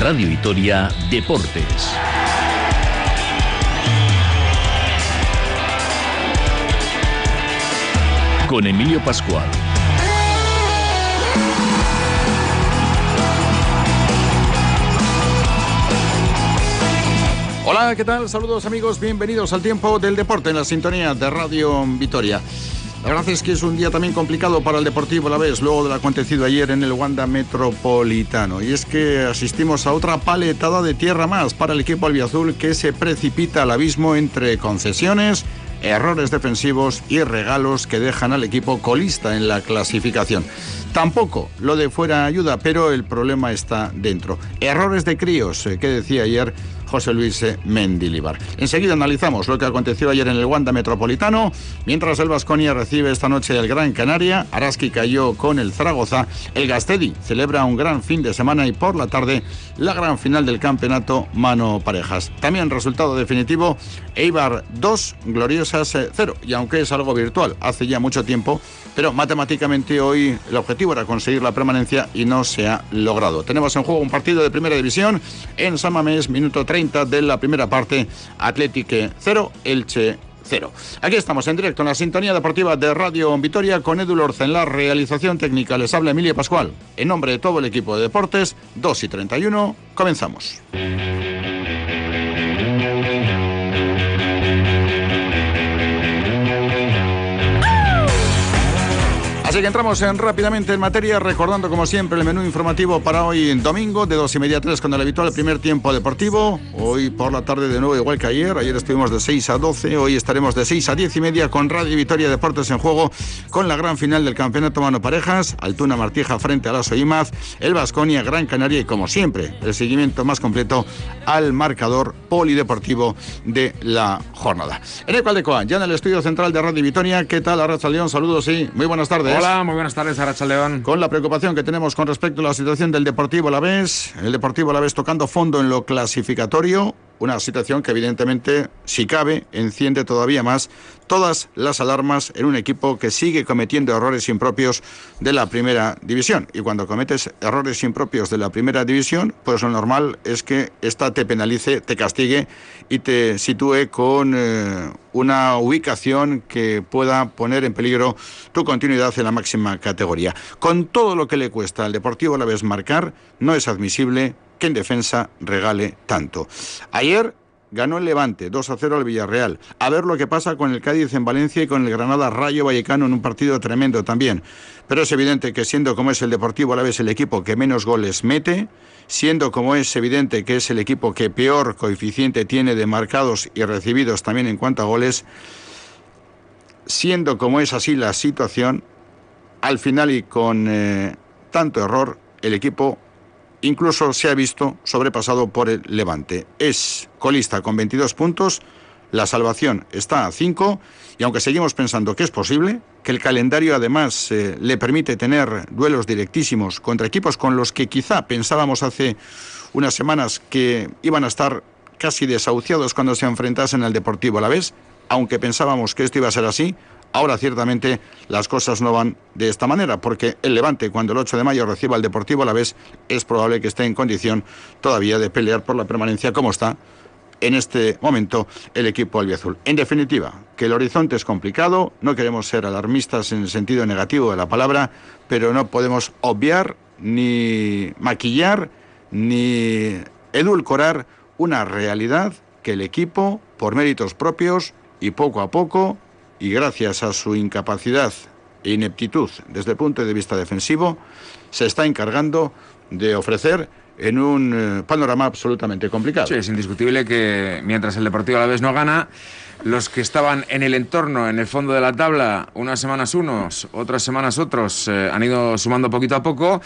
Radio Vitoria Deportes. Con Emilio Pascual. Hola, ¿qué tal? Saludos amigos, bienvenidos al tiempo del deporte en la sintonía de Radio Vitoria. La verdad es que es un día también complicado para el Deportivo La Vez, luego de lo acontecido ayer en el Wanda Metropolitano. Y es que asistimos a otra paletada de tierra más para el equipo albiazul que se precipita al abismo entre concesiones, errores defensivos y regalos que dejan al equipo colista en la clasificación. Tampoco lo de fuera ayuda, pero el problema está dentro. Errores de críos, eh, que decía ayer José Luis Mendilibar. Enseguida analizamos lo que aconteció ayer en el Wanda Metropolitano, mientras el Vasconia recibe esta noche el Gran Canaria, Araski cayó con el Zaragoza, el Gastedi celebra un gran fin de semana y por la tarde la gran final del campeonato mano parejas. También resultado definitivo, Eibar 2, Gloriosas 0, y aunque es algo virtual, hace ya mucho tiempo, pero matemáticamente hoy el objetivo era conseguir la permanencia y no se ha logrado. Tenemos en juego un partido de primera división en San Mamés, minuto 30 de la primera parte, Atlético 0, Elche 0. Aquí estamos en directo en la sintonía deportiva de Radio Vitoria con Edu Lorza en la realización técnica. Les habla Emilia Pascual. En nombre de todo el equipo de deportes, 2 y 31, comenzamos. Que entramos en, rápidamente en materia, recordando como siempre el menú informativo para hoy en domingo, de dos y media a 3 con el habitual primer tiempo deportivo. Hoy por la tarde de nuevo igual que ayer. Ayer estuvimos de 6 a 12, hoy estaremos de 6 a 10 y media con Radio Vitoria Deportes en juego con la gran final del Campeonato Mano Parejas, Altuna Martija frente a la Soimaz, el Vasconia, Gran Canaria y como siempre el seguimiento más completo al marcador polideportivo de la jornada. En el cual de Coan, ya en el estudio central de Radio Vitoria, ¿qué tal Arracha León? Saludos y muy buenas tardes. Hola, muy buenas tardes, Aracha León. Con la preocupación que tenemos con respecto a la situación del Deportivo La Vez, el Deportivo La Vez tocando fondo en lo clasificatorio, una situación que evidentemente, si cabe, enciende todavía más todas las alarmas en un equipo que sigue cometiendo errores impropios de la primera división. Y cuando cometes errores impropios de la primera división, pues lo normal es que esta te penalice, te castigue y te sitúe con eh, una ubicación que pueda poner en peligro tu continuidad en la máxima categoría. Con todo lo que le cuesta al Deportivo a la vez marcar, no es admisible que en defensa regale tanto. Ayer ganó el Levante 2 a 0 al Villarreal. A ver lo que pasa con el Cádiz en Valencia y con el Granada Rayo Vallecano en un partido tremendo también. Pero es evidente que siendo como es el Deportivo a la vez el equipo que menos goles mete, siendo como es evidente que es el equipo que peor coeficiente tiene de marcados y recibidos también en cuanto a goles, siendo como es así la situación, al final y con eh, tanto error, el equipo incluso se ha visto sobrepasado por el Levante. Es colista con 22 puntos, la salvación está a 5 y aunque seguimos pensando que es posible, que el calendario además eh, le permite tener duelos directísimos contra equipos con los que quizá pensábamos hace unas semanas que iban a estar casi desahuciados cuando se enfrentasen al Deportivo a la vez, aunque pensábamos que esto iba a ser así, Ahora ciertamente las cosas no van de esta manera, porque el Levante, cuando el 8 de mayo reciba al Deportivo a la vez, es probable que esté en condición todavía de pelear por la permanencia como está en este momento el equipo albiazul. En definitiva, que el horizonte es complicado, no queremos ser alarmistas en el sentido negativo de la palabra, pero no podemos obviar ni maquillar ni edulcorar una realidad que el equipo, por méritos propios y poco a poco, y gracias a su incapacidad e ineptitud desde el punto de vista defensivo, se está encargando de ofrecer en un eh, panorama absolutamente complicado. Sí, es indiscutible que mientras el Deportivo a la vez no gana, los que estaban en el entorno, en el fondo de la tabla, unas semanas unos, otras semanas otros, eh, han ido sumando poquito a poco.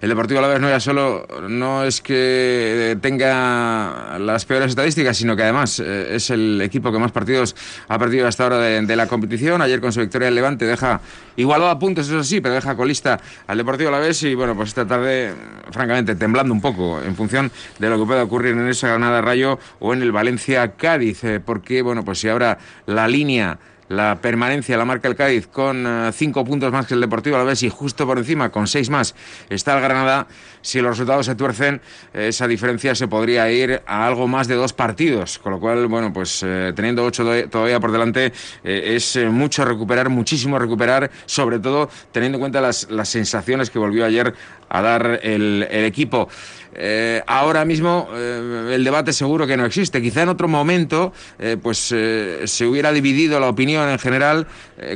El Deportivo a la vez no ya solo no es que tenga las peores estadísticas, sino que además eh, es el equipo que más partidos ha perdido hasta ahora de, la competición. Ayer con su victoria el Levante deja igualado a puntos, eso sí, pero deja colista al Deportivo a la vez y bueno, pues esta tarde, francamente, temblando un poco en función de lo que pueda ocurrir en esa Granada Rayo o en el Valencia Cádiz, eh, porque bueno, pues si ahora la línea la permanencia la marca el Cádiz con eh, cinco puntos más que el Deportivo a la vez y justo por encima con seis más está el Granada. Si los resultados se tuercen, esa diferencia se podría ir a algo más de dos partidos, con lo cual, bueno, pues eh, teniendo ocho todavía por delante, eh, es mucho recuperar, muchísimo recuperar, sobre todo teniendo en cuenta las, las sensaciones que volvió ayer a dar el, el equipo. Eh, ahora mismo eh, el debate seguro que no existe. Quizá en otro momento eh, pues se hubiera dividido la opinión en general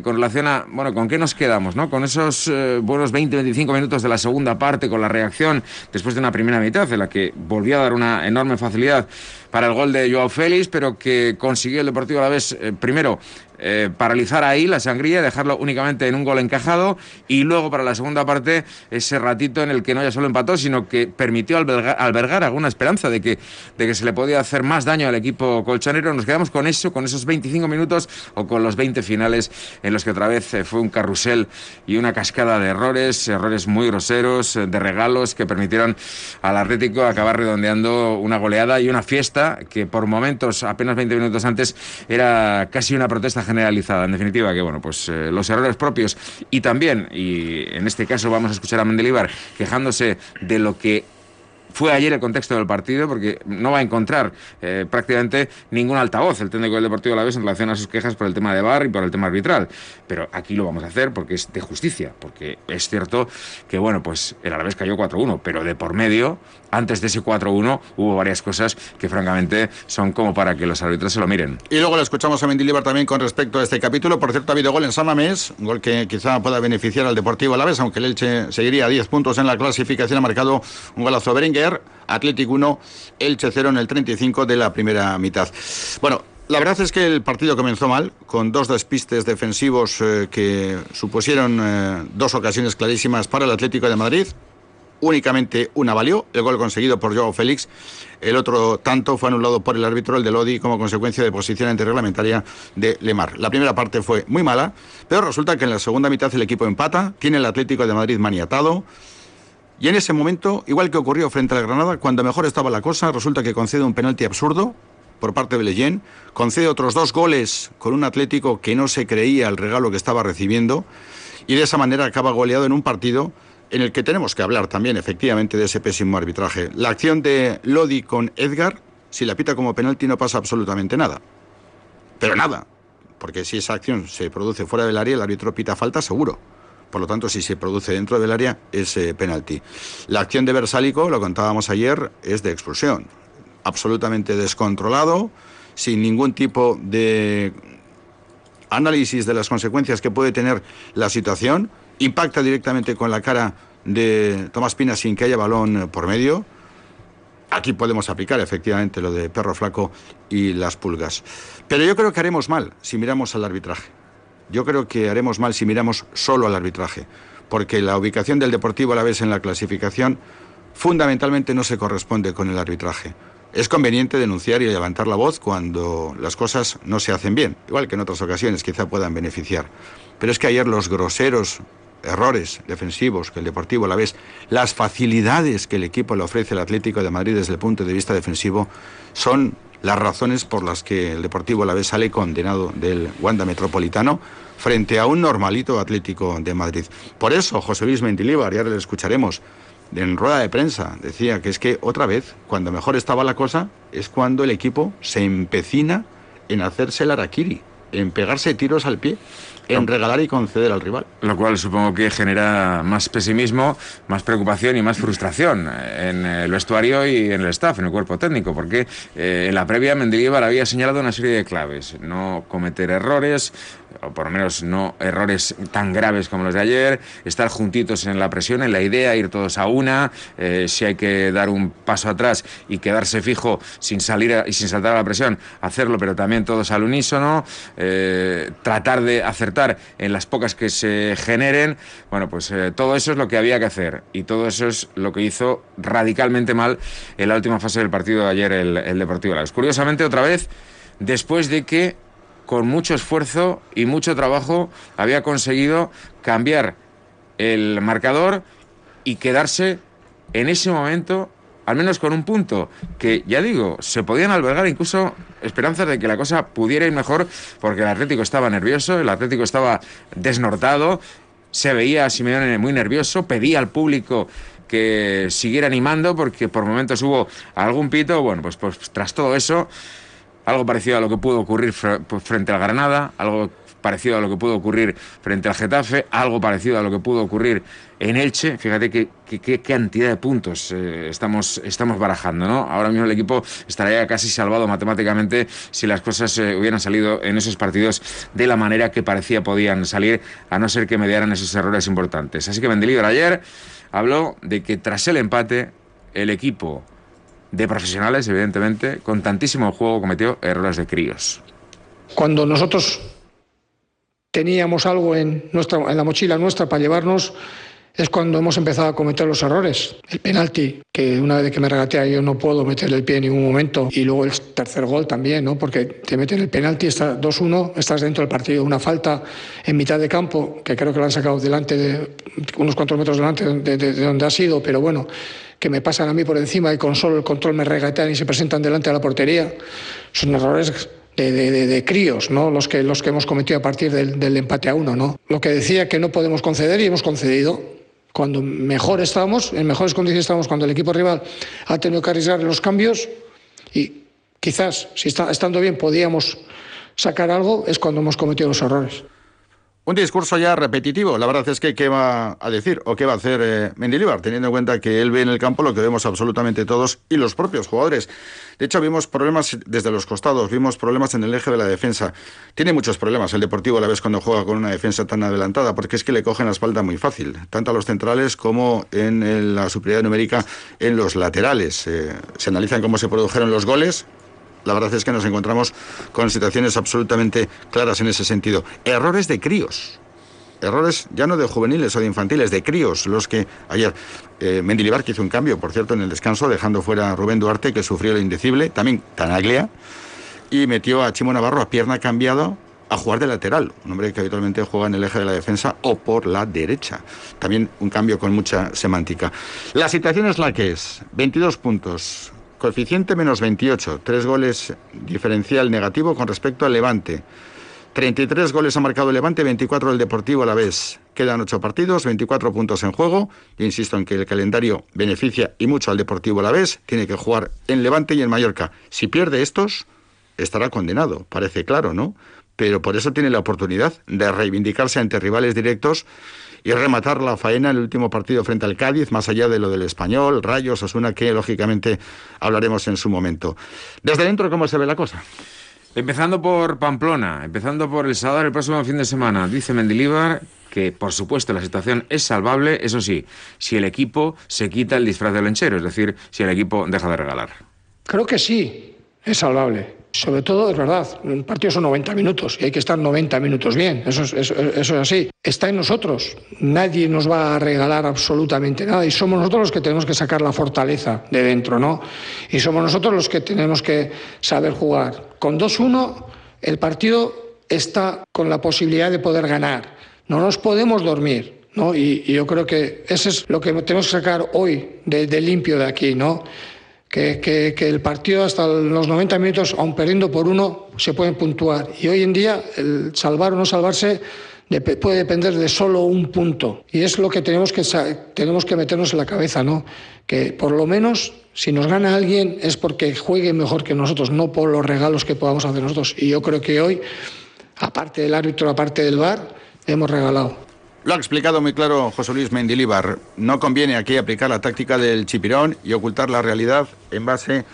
con relación a, bueno, ¿con qué nos quedamos? ¿no? Con esos buenos 20-25 minutos de la segunda parte, con la reacción después de una primera mitad en la que volvió a dar una enorme facilidad para el gol de Joao Félix, pero que consiguió el Deportivo a la vez, primero, eh, paralizar ahí la sangría, dejarlo únicamente en un gol encajado y luego para la segunda parte ese ratito en el que no ya solo empató, sino que permitió albergar, alguna esperanza de que, de que se le podía hacer más daño al equipo colchonero. Nos quedamos con eso, con esos 25 minutos o con los 20 finales en los que otra vez eh, fue un carrusel y una cascada de errores, errores muy groseros, eh, de regalos que permitieron al Atlético acabar redondeando una goleada y una fiesta que por momentos, apenas 20 minutos antes, era casi una protesta generalizada. En definitiva, que bueno, pues eh, los errores propios y también, y en este caso vamos a escuchar a Mendelibar quejándose de lo que fue ayer el contexto del partido, porque no va a encontrar eh, prácticamente ningún altavoz el técnico del Deportivo Alavés en relación a sus quejas por el tema de VAR y por el tema arbitral. Pero aquí lo vamos a hacer porque es de justicia, porque es cierto que, bueno, pues el Alavés cayó 4-1, pero de por medio, antes de ese 4-1, hubo varias cosas que francamente son como para que los árbitros se lo miren. Y luego le escuchamos a Mendilibar también con respecto a este capítulo. Por cierto, ha habido gol en San Mamés, gol que quizá pueda beneficiar al Deportivo Alavés, aunque el Elche seguiría a 10 puntos en la clasificación. Ha marcado un golazo Berenguer Atlético 1, Elche 0 en el 35 de la primera mitad. Bueno, la verdad es que el partido comenzó mal, con dos despistes defensivos eh, que supusieron eh, dos ocasiones clarísimas para el Atlético de Madrid. Únicamente una valió, el gol conseguido por Joao Félix. El otro tanto fue anulado por el árbitro, el de Lodi, como consecuencia de posición antirreglamentaria de Lemar. La primera parte fue muy mala, pero resulta que en la segunda mitad el equipo empata, tiene el Atlético de Madrid maniatado. Y en ese momento, igual que ocurrió frente al Granada, cuando mejor estaba la cosa, resulta que concede un penalti absurdo por parte de Leyen, concede otros dos goles con un Atlético que no se creía el regalo que estaba recibiendo y de esa manera acaba goleado en un partido en el que tenemos que hablar también efectivamente de ese pésimo arbitraje. La acción de Lodi con Edgar, si la pita como penalti no pasa absolutamente nada. Pero nada, porque si esa acción se produce fuera del área, el árbitro pita falta seguro. Por lo tanto, si se produce dentro del área, es penalti. La acción de Versálico, lo contábamos ayer, es de expulsión. Absolutamente descontrolado, sin ningún tipo de análisis de las consecuencias que puede tener la situación. Impacta directamente con la cara de Tomás Pina sin que haya balón por medio. Aquí podemos aplicar efectivamente lo de perro flaco y las pulgas. Pero yo creo que haremos mal si miramos al arbitraje. Yo creo que haremos mal si miramos solo al arbitraje, porque la ubicación del Deportivo a la vez en la clasificación fundamentalmente no se corresponde con el arbitraje. Es conveniente denunciar y levantar la voz cuando las cosas no se hacen bien, igual que en otras ocasiones quizá puedan beneficiar. Pero es que ayer los groseros errores defensivos que el Deportivo a la vez, las facilidades que el equipo le ofrece al Atlético de Madrid desde el punto de vista defensivo, son las razones por las que el Deportivo la vez sale condenado del Wanda Metropolitano frente a un normalito Atlético de Madrid. Por eso José Luis Mendilibar, y ahora le escucharemos, en rueda de prensa decía que es que otra vez, cuando mejor estaba la cosa, es cuando el equipo se empecina en hacerse el araquiri, en pegarse tiros al pie en regalar y conceder al rival. Lo cual supongo que genera más pesimismo, más preocupación y más frustración en el vestuario y en el staff, en el cuerpo técnico, porque eh, en la previa Mendilibar había señalado una serie de claves, no cometer errores, o por lo menos no errores tan graves como los de ayer, estar juntitos en la presión, en la idea, ir todos a una, eh, si hay que dar un paso atrás y quedarse fijo sin salir y sin saltar a la presión, hacerlo, pero también todos al unísono, eh, tratar de acertar en las pocas que se generen, bueno, pues eh, todo eso es lo que había que hacer y todo eso es lo que hizo radicalmente mal en la última fase del partido de ayer el, el Deportivo Laves. Curiosamente, otra vez, después de que con mucho esfuerzo y mucho trabajo, había conseguido cambiar el marcador y quedarse en ese momento al menos con un punto, que ya digo, se podían albergar incluso esperanzas de que la cosa pudiera ir mejor, porque el Atlético estaba nervioso, el Atlético estaba desnortado, se veía a Simeone muy nervioso, pedía al público que siguiera animando, porque por momentos hubo algún pito, bueno, pues, pues tras todo eso, algo parecido a lo que pudo ocurrir pues, frente al Granada, algo parecido a lo que pudo ocurrir frente al Getafe, algo parecido a lo que pudo ocurrir en Elche. Fíjate qué cantidad de puntos eh, estamos, estamos barajando, ¿no? Ahora mismo el equipo estaría casi salvado matemáticamente si las cosas eh, hubieran salido en esos partidos de la manera que parecía podían salir, a no ser que mediaran esos errores importantes. Así que Mendilibar ayer habló de que tras el empate, el equipo de profesionales, evidentemente, con tantísimo juego cometió errores de críos. Cuando nosotros teníamos algo en, nuestra, en la mochila nuestra para llevarnos, es cuando hemos empezado a cometer los errores. El penalti, que una vez que me regatea yo no puedo meter el pie en ningún momento. Y luego el tercer gol también, ¿no? porque te meten el penalti, está 2-1, estás dentro del partido. Una falta en mitad de campo, que creo que lo han sacado delante de unos cuantos metros delante de, de donde ha sido, pero bueno, que me pasan a mí por encima y con solo el control me regatean y se presentan delante de la portería. Son errores de, críos, ¿no? los, que, los que hemos cometido a partir del, empate a uno. ¿no? Lo que decía que no podemos conceder y hemos concedido. Cuando mejor estamos, en mejores condiciones estamos, cuando el equipo rival ha tenido que arriesgar los cambios y quizás, si está, estando bien, podíamos sacar algo, es cuando hemos cometido los errores. Un discurso ya repetitivo. La verdad es que qué va a decir o qué va a hacer eh, Mendilibar, teniendo en cuenta que él ve en el campo lo que vemos absolutamente todos y los propios jugadores. De hecho, vimos problemas desde los costados, vimos problemas en el eje de la defensa. Tiene muchos problemas el Deportivo a la vez cuando juega con una defensa tan adelantada, porque es que le cogen la espalda muy fácil, tanto a los centrales como en la superioridad numérica en los laterales. Eh, se analizan cómo se produjeron los goles, la verdad es que nos encontramos con situaciones absolutamente claras en ese sentido. Errores de críos. Errores ya no de juveniles o de infantiles, de críos, los que ayer eh, Mendilibar que hizo un cambio, por cierto, en el descanso, dejando fuera a Rubén Duarte, que sufrió el indecible, también Tanaglia, y metió a Chimo Navarro a pierna cambiada a jugar de lateral, un hombre que habitualmente juega en el eje de la defensa o por la derecha. También un cambio con mucha semántica. La situación es la que es, 22 puntos, Coeficiente menos 28, tres goles diferencial negativo con respecto al Levante. 33 goles ha marcado el Levante, 24 el Deportivo a la vez. Quedan 8 partidos, 24 puntos en juego. insisto en que el calendario beneficia y mucho al Deportivo a la vez. Tiene que jugar en Levante y en Mallorca. Si pierde estos, estará condenado, parece claro, ¿no? Pero por eso tiene la oportunidad de reivindicarse ante rivales directos y rematar la faena en el último partido frente al Cádiz, más allá de lo del español, Rayos, Osuna, que lógicamente hablaremos en su momento. Desde dentro, ¿cómo se ve la cosa? Empezando por Pamplona, empezando por El Sadar el próximo fin de semana, dice Mendilíbar que por supuesto la situación es salvable, eso sí, si el equipo se quita el disfraz del lenchero, es decir, si el equipo deja de regalar. Creo que sí, es salvable. Sobre todo, es verdad, un partido son 90 minutos y hay que estar 90 minutos bien, eso es, eso, es así. Está en nosotros, nadie nos va a regalar absolutamente nada y somos nosotros los que tenemos que sacar la fortaleza de dentro, ¿no? Y somos nosotros los que tenemos que saber jugar. Con 2-1 el partido está con la posibilidad de poder ganar, no nos podemos dormir. ¿No? Y, yo creo que eso es lo que tenemos que sacar hoy de, de limpio de aquí, ¿no? Que, el partido hasta los 90 minutos, aun perdiendo por uno, se pueden puntuar. Y hoy en día el salvar o no salvarse puede depender de solo un punto. Y es lo que tenemos que, tenemos que meternos en la cabeza, ¿no? Que por lo menos si nos gana alguien es porque juegue mejor que nosotros, no por los regalos que podamos hacer nosotros. Y yo creo que hoy, aparte del árbitro, aparte del VAR, hemos regalado. Lo ha explicado muy claro José Luis Mendilíbar. No conviene aquí aplicar la táctica del chipirón y ocultar la realidad en base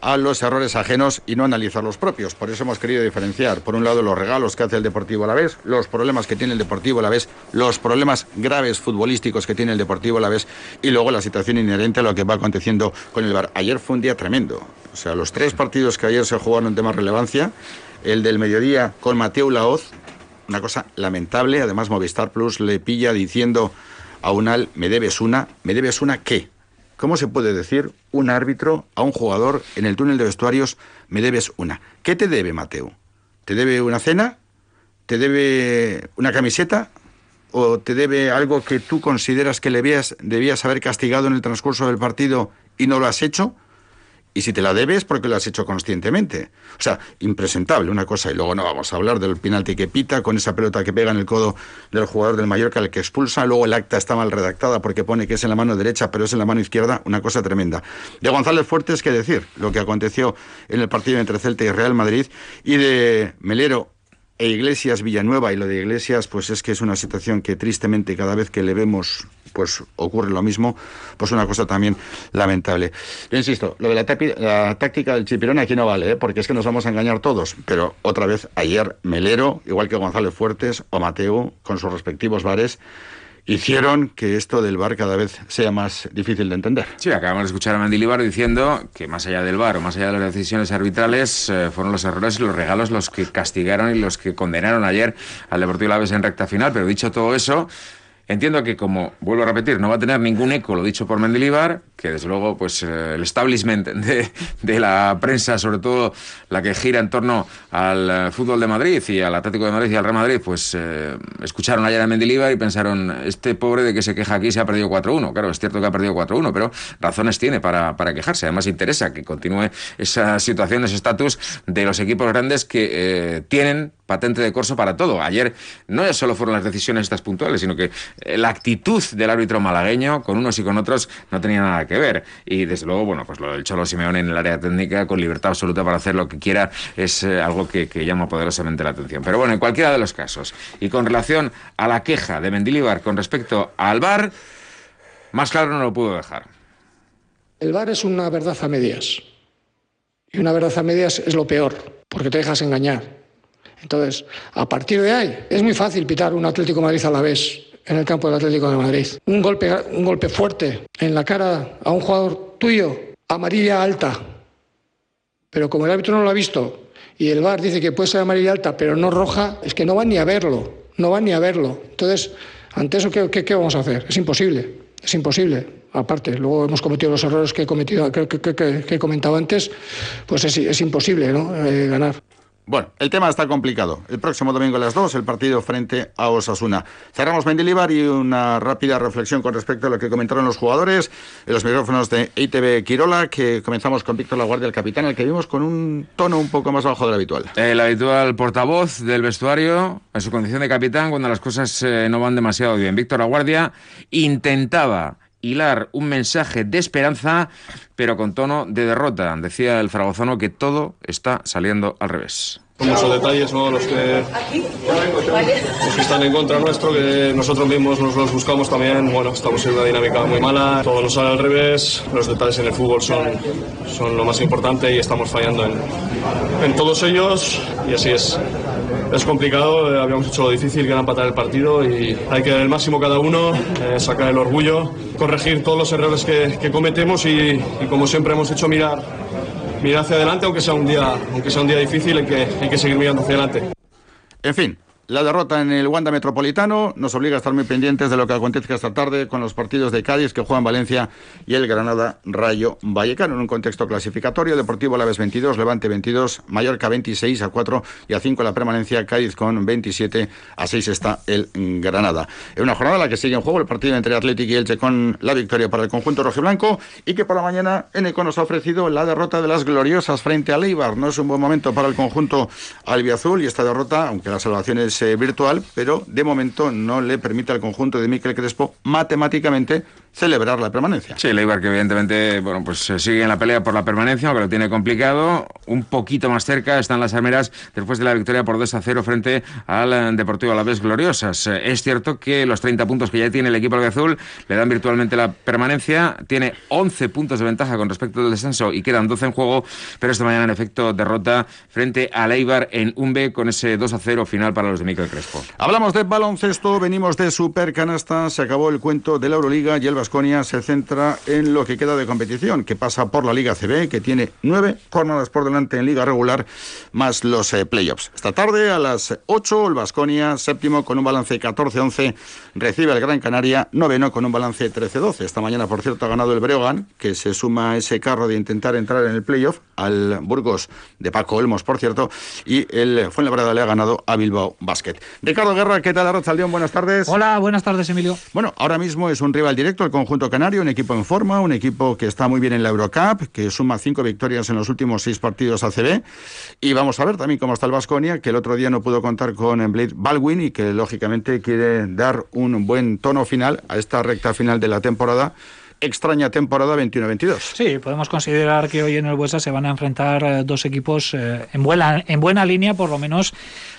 a los errores ajenos y no analizar los propios. Por eso hemos querido diferenciar, por un lado, los regalos que hace el Deportivo a la vez, los problemas que tiene el Deportivo a la vez, los problemas graves futbolísticos que tiene el Deportivo a la vez y luego la situación inherente a lo que va aconteciendo con el VAR. Ayer fue un día tremendo. O sea, los tres partidos que ayer se jugaron de más relevancia, el del mediodía con Mateo Laoz, una cosa lamentable. Además, Movistar Plus le pilla diciendo a Unal, me debes una. ¿Me debes una qué? ¿Cómo se puede decir un árbitro a un jugador en el túnel de vestuarios, me debes una? ¿Qué te debe, Mateo? ¿Te debe una cena? ¿Te debe una camiseta? o te debe algo que tú consideras que le debías haber castigado en el transcurso del partido y no lo has hecho? Y si te la debes, porque lo has hecho conscientemente. O sea, impresentable una cosa. Y luego no vamos a hablar del penalti que pita con esa pelota que pega en el codo del jugador del Mallorca, el que expulsa. Luego el acta está mal redactada porque pone que es en la mano derecha, pero es en la mano izquierda. Una cosa tremenda. De González Fuertes, ¿qué decir? Lo que aconteció en el partido entre Celta y Real Madrid. Y de Melero e Iglesias Villanueva y lo de Iglesias pues es que es una situación que tristemente cada vez que le vemos pues ocurre lo mismo pues una cosa también lamentable yo insisto lo de la, táctica del chipirón aquí no vale ¿eh? porque es que nos vamos a engañar todos pero otra vez ayer Melero igual que González Fuertes o Mateo con sus respectivos bares hicieron que esto del bar cada vez sea más difícil de entender. Sí, acabamos de escuchar a Mendilibar diciendo que más allá del bar o más allá de las decisiones arbitrales, eh, fueron los errores y los regalos los que castigaron y los que condenaron ayer al Deportivo Laves en recta final. Pero dicho todo eso, Entiendo que, como vuelvo a repetir, no va a tener ningún eco lo dicho por Mendilibar, que desde luego pues eh, el establishment de, la prensa, sobre todo la que gira en torno al eh, fútbol de Madrid y al Atlético de Madrid y al Real Madrid, pues eh, escucharon ayer a Mendilibar y pensaron, este pobre de que se queja aquí se ha perdido 4-1. Claro, es cierto que ha perdido 4-1, pero razones tiene para, para, quejarse. Además interesa que continúe esa situación, ese estatus de los equipos grandes que tienen patente de corso para todo. Ayer no solo fueron las decisiones estas puntuales, sino que eh, la actitud del árbitro malagueño con unos y con otros no tenía nada que ver. Y desde luego, bueno, pues lo del Cholo Simeone en el área técnica con libertad absoluta para hacer lo que quiera es eh, algo que, llama poderosamente la atención. Pero bueno, en cualquiera de los casos, y con relación a la queja de Mendilibar con respecto al VAR, más claro no lo pudo dejar. El VAR es una verdad a medias. Y una verdad a medias es lo peor, porque te dejas engañar. Entonces, a partir de ahí, es muy fácil pitar un Atlético Madrid a la vez en el campo del Atlético de Madrid. Un golpe, un golpe fuerte en la cara a un jugador tuyo, amarilla alta. Pero como el árbitro no lo ha visto y el VAR dice que puede ser amarilla alta, pero no roja, es que no van ni a verlo, no van ni a verlo. Entonces, ante eso, ¿qué, vamos a hacer? Es imposible, es imposible. Aparte, luego hemos cometido los errores que he, cometido, que, que he comentado antes, pues es, es imposible ¿no? Eh, ganar. Bueno, el tema está complicado. El próximo domingo a las 2, el partido frente a Osasuna. Cerramos Mendilibar y una rápida reflexión con respecto a lo que comentaron los jugadores en los micrófonos de ITV Quirola, que comenzamos con Víctor Laguardia, el capitán, el que vimos con un tono un poco más bajo del habitual. El habitual portavoz del vestuario, en su condición de capitán, cuando las cosas eh, no van demasiado bien. Víctor Laguardia intentaba hilar un mensaje de esperanza, pero con tono de derrota. Decía el zaragozano que todo está saliendo al revés. Son muchos detalles ¿no? los, que, los que están en contra nuestro, que nosotros mismos nos los buscamos también. Bueno, estamos en una dinámica muy mala, todo nos sale al revés, los detalles en el fútbol son, son lo más importante y estamos fallando en, en todos ellos y así es. Es complicado, eh, habíamos hecho lo difícil que era empatar el partido y hay que dar el máximo cada uno, eh, sacar el orgullo, corregir todos los errores que, cometemos y, y como siempre hemos hecho mirar mirar hacia adelante, aunque sea un día, aunque sea un día difícil, hay que, hay que seguir mirando hacia adelante. En fin, la derrota en el Wanda Metropolitano nos obliga a estar muy pendientes de lo que acontezca esta tarde con los partidos de Cádiz que juegan Valencia y el Granada Rayo Vallecano en un contexto clasificatorio. Deportivo Laves 22, Levante 22, Mallorca 26 a 4 y a 5 la permanencia. Cádiz con 27 a 6 está el Granada. En una jornada la que sigue en juego el partido entre Atlético y Elche con la victoria para el conjunto rojiblanco y que por la mañana Eneco nos ha ofrecido la derrota de las gloriosas frente a Leibar. No es un buen momento para el conjunto albiazul y esta derrota, aunque la salvación es eh, virtual, pero de momento no le permite al conjunto de Miquel Crespo matemáticamente celebrar la permanencia. Sí, Leibar que evidentemente bueno, pues sigue en la pelea por la permanencia, aunque lo tiene complicado. Un poquito más cerca están las armeras después de la victoria por 2 a 0 frente al Deportivo Alavés Gloriosas. Es cierto que los 30 puntos que ya tiene el equipo azul le dan virtualmente la permanencia. Tiene 11 puntos de ventaja con respecto al descenso y quedan 12 en juego, pero esta mañana en efecto derrota frente a Leibar en un B con ese 2 a 0 final para los Crespo. Hablamos de baloncesto, venimos de Supercanasta, se acabó el cuento de la Euroliga y el Vasconia se centra en lo que queda de competición, que pasa por la Liga CB, que tiene nueve jornadas por delante en Liga regular, más los eh, playoffs. Esta tarde a las 8, el Vasconia, séptimo con un balance 14-11, recibe al Gran Canaria, noveno con un balance 13-12. Esta mañana, por cierto, ha ganado el Breogan, que se suma a ese carro de intentar entrar en el playoff al Burgos de Paco Olmos, por cierto, y el Fuenlabrada le ha ganado a Bilbao Basket. Ricardo Guerra, ¿qué tal, Arrachaldeón? Buenas tardes. Hola, buenas tardes, Emilio. Bueno, ahora mismo es un rival directo el conjunto canario, un equipo en forma, un equipo que está muy bien en la Eurocup, que suma cinco victorias en los últimos seis partidos ACB, y vamos a ver también cómo está el Vasconia, que el otro día no pudo contar con Blade Baldwin y que lógicamente quiere dar un buen tono final a esta recta final de la temporada extraña temporada 21-22. Sí, podemos considerar que hoy en el Buesa se van a enfrentar eh, dos equipos eh, en, buena, en buena línea, por lo menos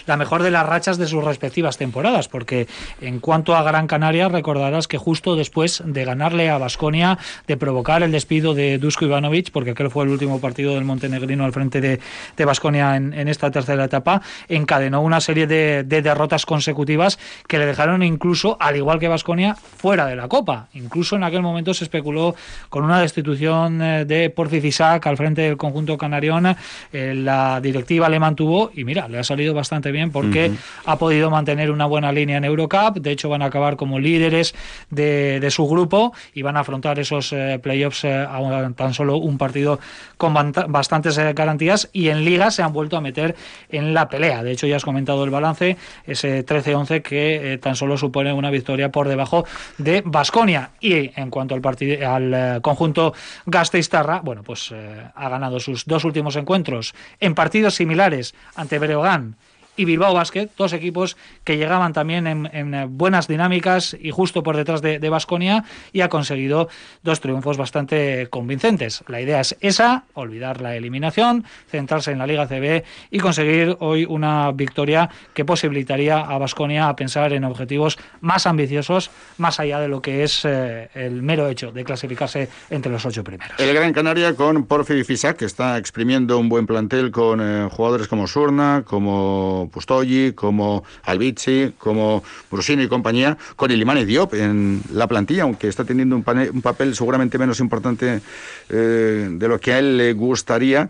la mejor de las rachas de sus respectivas temporadas, porque en cuanto a Gran Canaria, recordarás que justo después de ganarle a Basconia, de provocar el despido de Dusko Ivanovic, porque aquel fue el último partido del montenegrino al frente de Basconia en, en, esta tercera etapa, encadenó una serie de, de, derrotas consecutivas que le dejaron incluso, al igual que Basconia, fuera de la Copa. Incluso en aquel momento se especuló con una destitución eh, de Porfi Fisac al frente del conjunto canarión. Eh, la directiva le mantuvo y mira, le ha salido bastante bien porque ha podido mantener una buena línea en Eurocup. De hecho, van a acabar como líderes de, su grupo y van a afrontar esos eh, playoffs a tan solo un partido con bastantes garantías. Y en Liga se han vuelto a meter en la pelea. De hecho, ya has comentado el balance, ese 13-11 que tan solo supone una victoria por debajo de Basconia. Y en cuanto al, partido, al conjunto Gasteiztarra, bueno, pues ha ganado sus dos últimos encuentros en partidos similares ante Breogán y Bilbao Basket, dos equipos que llegaban también en, buenas dinámicas y justo por detrás de Basconia y ha conseguido dos triunfos bastante convincentes. La idea es esa, olvidar la eliminación, centrarse en la Liga CB y conseguir hoy una victoria que posibilitaría a Basconia a pensar en objetivos más ambiciosos, más allá de lo que es eh, el mero hecho de clasificarse entre los ocho primeros. El Gran Canaria con Porfi Fisac, que está exprimiendo un buen plantel con eh, jugadores como Surna, como Pustoyi, como Albici, como Brusino y compañía, con Ilimane Diop en la plantilla, aunque está teniendo un, papel seguramente menos importante eh, de lo que a él le gustaría.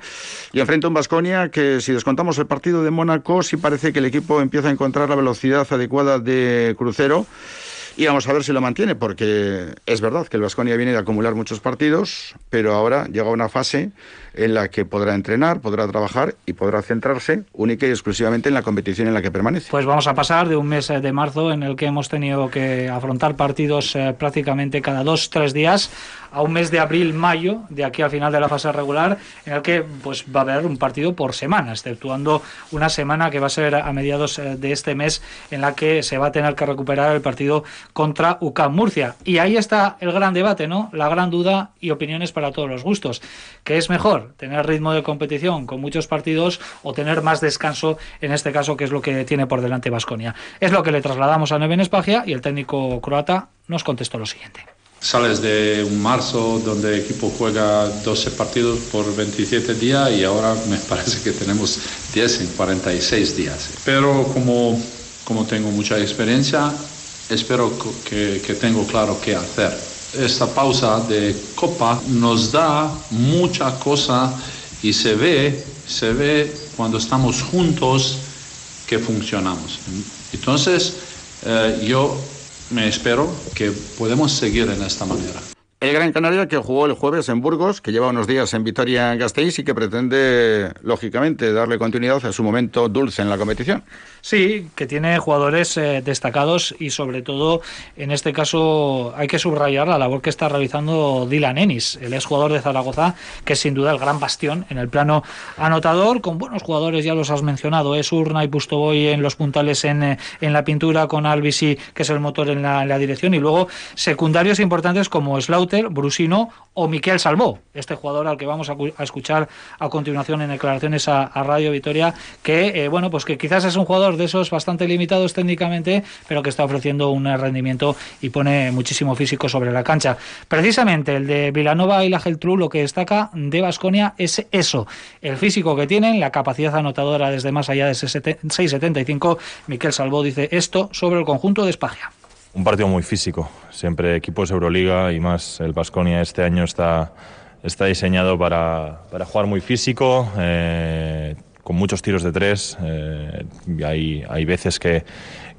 Y enfrenta un Basconia que, si descontamos el partido de Mónaco, sí parece que el equipo empieza a encontrar la velocidad adecuada de crucero. Y vamos a ver si lo mantiene, porque es verdad que el Vasconia viene de acumular muchos partidos, pero ahora llega una fase en la que podrá entrenar, podrá trabajar y podrá centrarse única y exclusivamente en la competición en la que permanece. Pues vamos a pasar de un mes de marzo en el que hemos tenido que afrontar partidos eh, prácticamente cada dos, tres días a un mes de abril, mayo, de aquí al final de la fase regular, en el que pues va a haber un partido por semana, exceptuando una semana que va a ser a mediados eh, de este mes en la que se va a tener que recuperar el partido contra UCAM Murcia. Y ahí está el gran debate, ¿no? La gran duda y opiniones para todos los gustos. ¿Qué es mejor? ¿Tener ritmo de competición con muchos partidos o tener más descanso, en este caso, que es lo que tiene por delante Vasconia? Es lo que le trasladamos a Neven Espagia y el técnico croata nos contestó lo siguiente. Sales de un marzo donde el equipo juega 12 partidos por 27 días y ahora me parece que tenemos 10 en 46 días. Pero como, como tengo mucha experiencia, espero que, que tengo claro qué hacer. Esta pausa de copa nos da mucha cosa y se ve, se ve cuando estamos juntos que funcionamos. Entonces, eh, yo me espero que podemos seguir en esta manera. El Gran Canaria que jugó el jueves en Burgos, que lleva unos días en Vitoria-Gasteiz y que pretende, lógicamente, darle continuidad a su momento dulce en la competición. Sí, que tiene jugadores eh, destacados y sobre todo en este caso hay que subrayar la labor que está realizando Dylan Ennis, el exjugador de Zaragoza, que es sin duda el gran bastión en el plano anotador, con buenos jugadores, ya los has mencionado, es Urna y Pustoboy en los puntales en, eh, en la pintura, con Albisi, que es el motor en la, en la, dirección, y luego secundarios importantes como Brusino o Miquel Salvó, este jugador al que vamos a, escuchar a continuación en declaraciones a, Radio Vitoria, que eh, bueno, pues que quizás es un jugador de esos bastante limitados técnicamente, pero que está ofreciendo un rendimiento y pone muchísimo físico sobre la cancha. Precisamente el de Vilanova y la Geltrú lo que destaca de Basconia es eso, el físico que tienen, la capacidad anotadora desde más allá de 6.75. Miquel Salvó dice esto sobre el conjunto de Espagia. Un partido muy físico, siempre equipos Euroliga y más el Basconia este año está está diseñado para, para jugar muy físico, eh, con muchos tiros de tres. Eh, hay, hay veces que,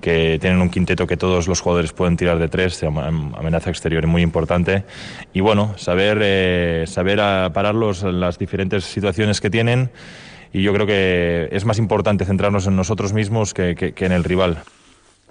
que tienen un quinteto que todos los jugadores pueden tirar de tres, amenaza exterior muy importante. Y bueno, saber, eh, saber pararlos en las diferentes situaciones que tienen y yo creo que es más importante centrarnos en nosotros mismos que en el rival.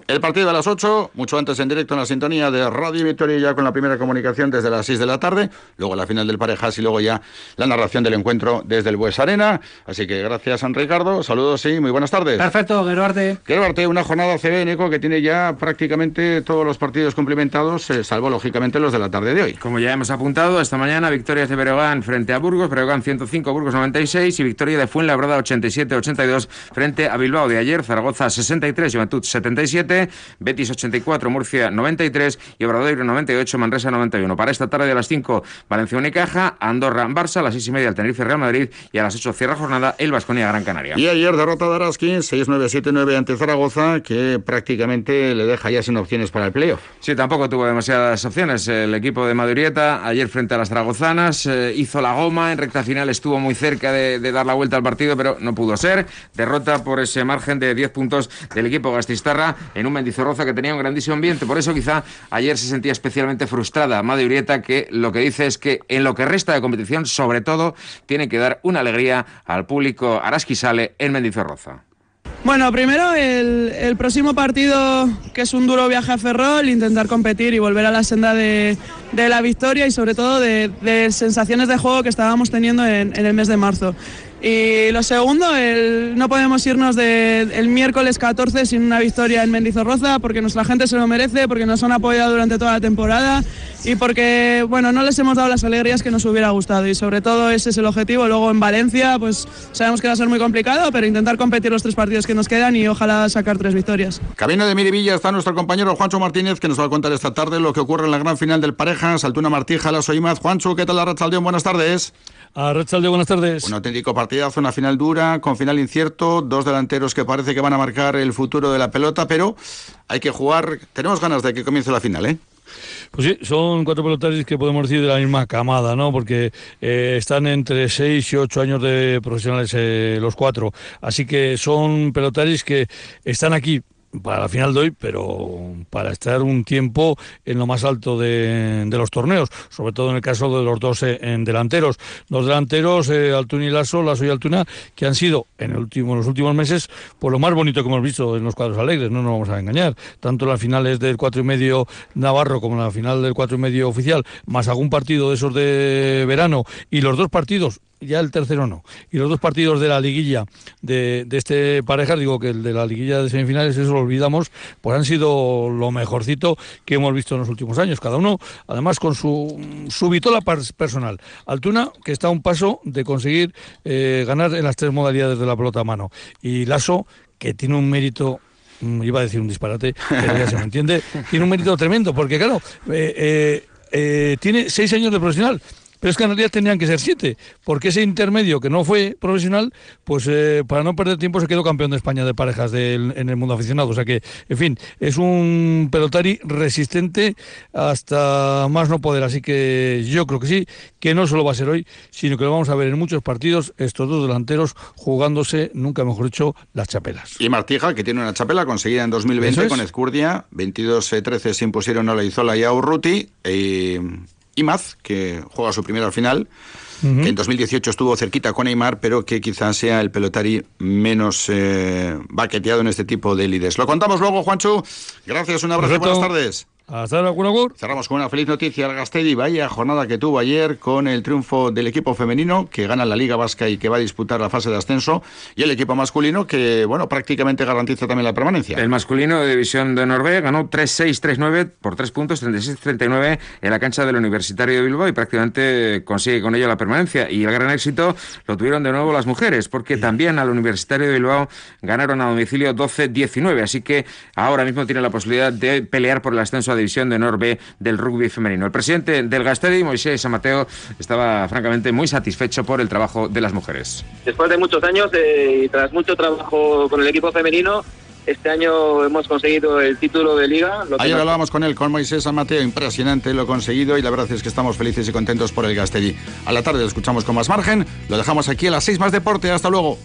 El partido a las 8, mucho antes en directo en la sintonía de Radio Victoria, ya con la primera comunicación desde las 6 de la tarde, luego la final del Parejas y luego ya la narración del encuentro desde el Bues Arena. Así que gracias, San Ricardo. Saludos y muy buenas tardes. Perfecto, Geruarte. Geruarte, una jornada CB, Eco, que tiene ya prácticamente todos los partidos cumplimentados, eh, salvo lógicamente los de la tarde de hoy. Como ya hemos apuntado, esta mañana victoria de Breogán frente a Burgos, Breogán 105, Burgos 96 y victoria de Fuenlabrada 87-82 frente a Bilbao de ayer, Zaragoza 63, Juventud 77, Betis 84, Murcia 93 y Obradoiro 98, Manresa 91. Para esta tarde a las 5, Valencia Unicaja, Andorra, Barça, a las 6 y media el Tenerife Real Madrid y a las 8 cierra jornada el Vasconia Gran Canaria. Y ayer derrota de Araski 6-9-7-9 ante Zaragoza, que prácticamente le deja ya sin opciones para el playoff. Sí, tampoco tuvo demasiadas opciones. El equipo de Madurieta, ayer frente a las zaragozanas, eh, hizo la goma, en recta final estuvo muy cerca de, dar la vuelta al partido, pero no pudo ser. Derrota por ese margen de 10 puntos del equipo Gastistarra en un Mendizorro que tenía un grandísimo ambiente. Por eso quizá ayer se sentía especialmente frustrada Madre Urieta, que lo que dice es que en lo que resta de competición, sobre todo, tiene que dar una alegría al público arasquisale en Mendizorroza. Bueno, primero el, próximo partido, que es un duro viaje a Ferrol, intentar competir y volver a la senda de, la victoria y sobre todo de, sensaciones de juego que estábamos teniendo en el mes de marzo. Y lo segundo, no podemos irnos del miércoles 14 sin una victoria en Mendizorroza porque nuestra gente se lo merece, porque nos han apoyado durante toda la temporada y porque bueno, no les hemos dado las alegrías que nos hubiera gustado y sobre todo ese es el objetivo. Luego en Valencia pues sabemos que va a ser muy complicado, pero intentar competir los tres partidos que nos quedan y ojalá sacar tres victorias. Camino de Mirivilla está nuestro compañero Juancho Martínez que nos va a contar esta tarde lo que ocurre en la gran final del Parejas, Altuna Martija, La Soimaz. Juancho, ¿qué tal la? Buenas tardes. A buenas tardes. Un auténtico partidazo, una final dura, con final incierto, dos delanteros que parece que van a marcar el futuro de la pelota, pero hay que jugar. Tenemos ganas de que comience la final, ¿eh? Pues sí, son cuatro pelotaris que podemos decir de la misma camada, ¿no? Porque eh, están entre seis y ocho años de profesionales eh, los cuatro. Así que son pelotaris que están aquí para la final de hoy, pero para estar un tiempo en lo más alto de, los torneos, sobre todo en el caso de los dos eh, en delanteros. Dos delanteros, eh, Altuna y Lasso, Lasso y Altuna, que han sido en, el último, los últimos meses por lo más bonito que hemos visto en los cuadros alegres, no nos vamos a engañar. Tanto las finales del cuatro y medio Navarro como la final del cuatro y medio oficial, más algún partido de esos de verano y los dos partidos ya el tercero no. Y los dos partidos de la liguilla de, de este pareja, digo que el de la liguilla de semifinales, eso lo olvidamos, pues han sido lo mejorcito que hemos visto en los últimos años. Cada uno, además, con su, su vitola personal. Altuna, que está a un paso de conseguir eh, ganar en las tres modalidades de la pelota a mano. Y Lasso, que tiene un mérito mm, iba a decir un disparate, pero ya se me entiende, tiene un mérito tremendo, porque claro, eh, eh, tiene seis años de profesional, pero es que en realidad tenían que ser siete, porque ese intermedio que no fue profesional, pues eh, para no perder tiempo se quedó campeón de España de parejas en el mundo aficionado. O sea que, en fin, es un pelotari resistente hasta más no poder. Así que yo creo que sí, que no solo va a ser hoy, sino que lo vamos a ver en muchos partidos, estos dos delanteros jugándose, nunca mejor dicho, las chapelas. Y Martija, que tiene una chapela conseguida en 2020 con Escurdia, 22-13 se impusieron a la Izola y a Urruti. Eh, Imaz, que juega su primera final, que en 2018 estuvo cerquita con Neymar, pero que quizás sea el pelotari menos eh, baqueteado en este tipo de lides. Lo contamos luego, Juancho. Gracias, un abrazo, y buenas tardes. Hasta luego, Cerramos con una feliz noticia al Gastedi. Vaya jornada que tuvo ayer con el triunfo del equipo femenino que gana la Liga Vasca y que va a disputar la fase de ascenso. Y el equipo masculino que, bueno, prácticamente garantiza también la permanencia. El masculino de División de Noruega ganó 3-6, 3-9 por 3 puntos, 36-39 en la cancha del Universitario de Bilbao y prácticamente consigue con ello la permanencia. Y el gran éxito lo tuvieron de nuevo las mujeres, porque también al Universitario de Bilbao ganaron a domicilio 12-19. Así que ahora mismo tiene la posibilidad de pelear por el ascenso a división de Norbe del rugby femenino. El presidente del Gastedi, Moisés Amateo, estaba francamente muy satisfecho por el trabajo de las mujeres. Después de muchos años eh, y tras mucho trabajo con el equipo femenino, este año hemos conseguido el título de liga. Ayer hablábamos con él, con Moisés Amateo, impresionante lo conseguido y la verdad es que estamos felices y contentos por el Gastedi. A la tarde lo escuchamos con más margen, lo dejamos aquí a las 6 más deporte, hasta luego.